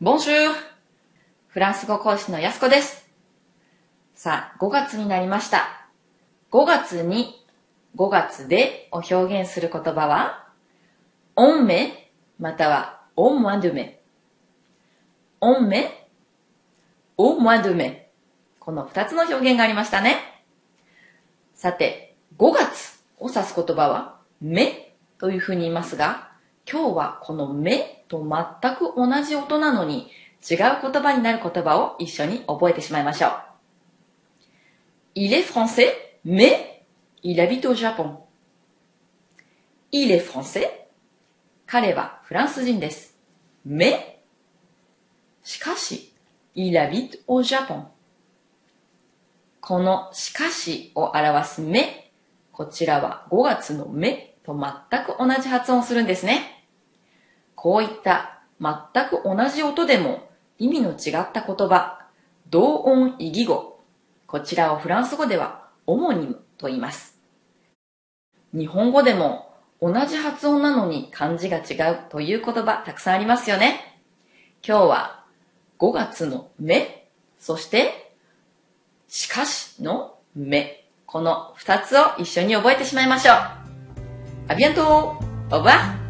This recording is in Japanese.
Bonjour! フランス語講師のやすこです。さあ、5月になりました。5月に5月でを表現する言葉は、on mai または au mois de mai。on mai, au mois de mai。この2つの表現がありましたね。さて、5月を指す言葉は、目というふうに言いますが、今日はこの目と全く同じ音なのに違う言葉になる言葉を一緒に覚えてしまいましょう。Il est français, mais il habite au Japon. Il est français. 彼はフランス人です。mais しかし、il habite au Japon. このしかしを表す目、こちらは5月の目と全く同じ発音するんですね。こういった全く同じ音でも意味の違った言葉、同音異義語。こちらをフランス語ではオモニムと言います。日本語でも同じ発音なのに漢字が違うという言葉たくさんありますよね。今日は5月の目、そしてしかしの目。この2つを一緒に覚えてしまいましょう。ありがとう Au revoir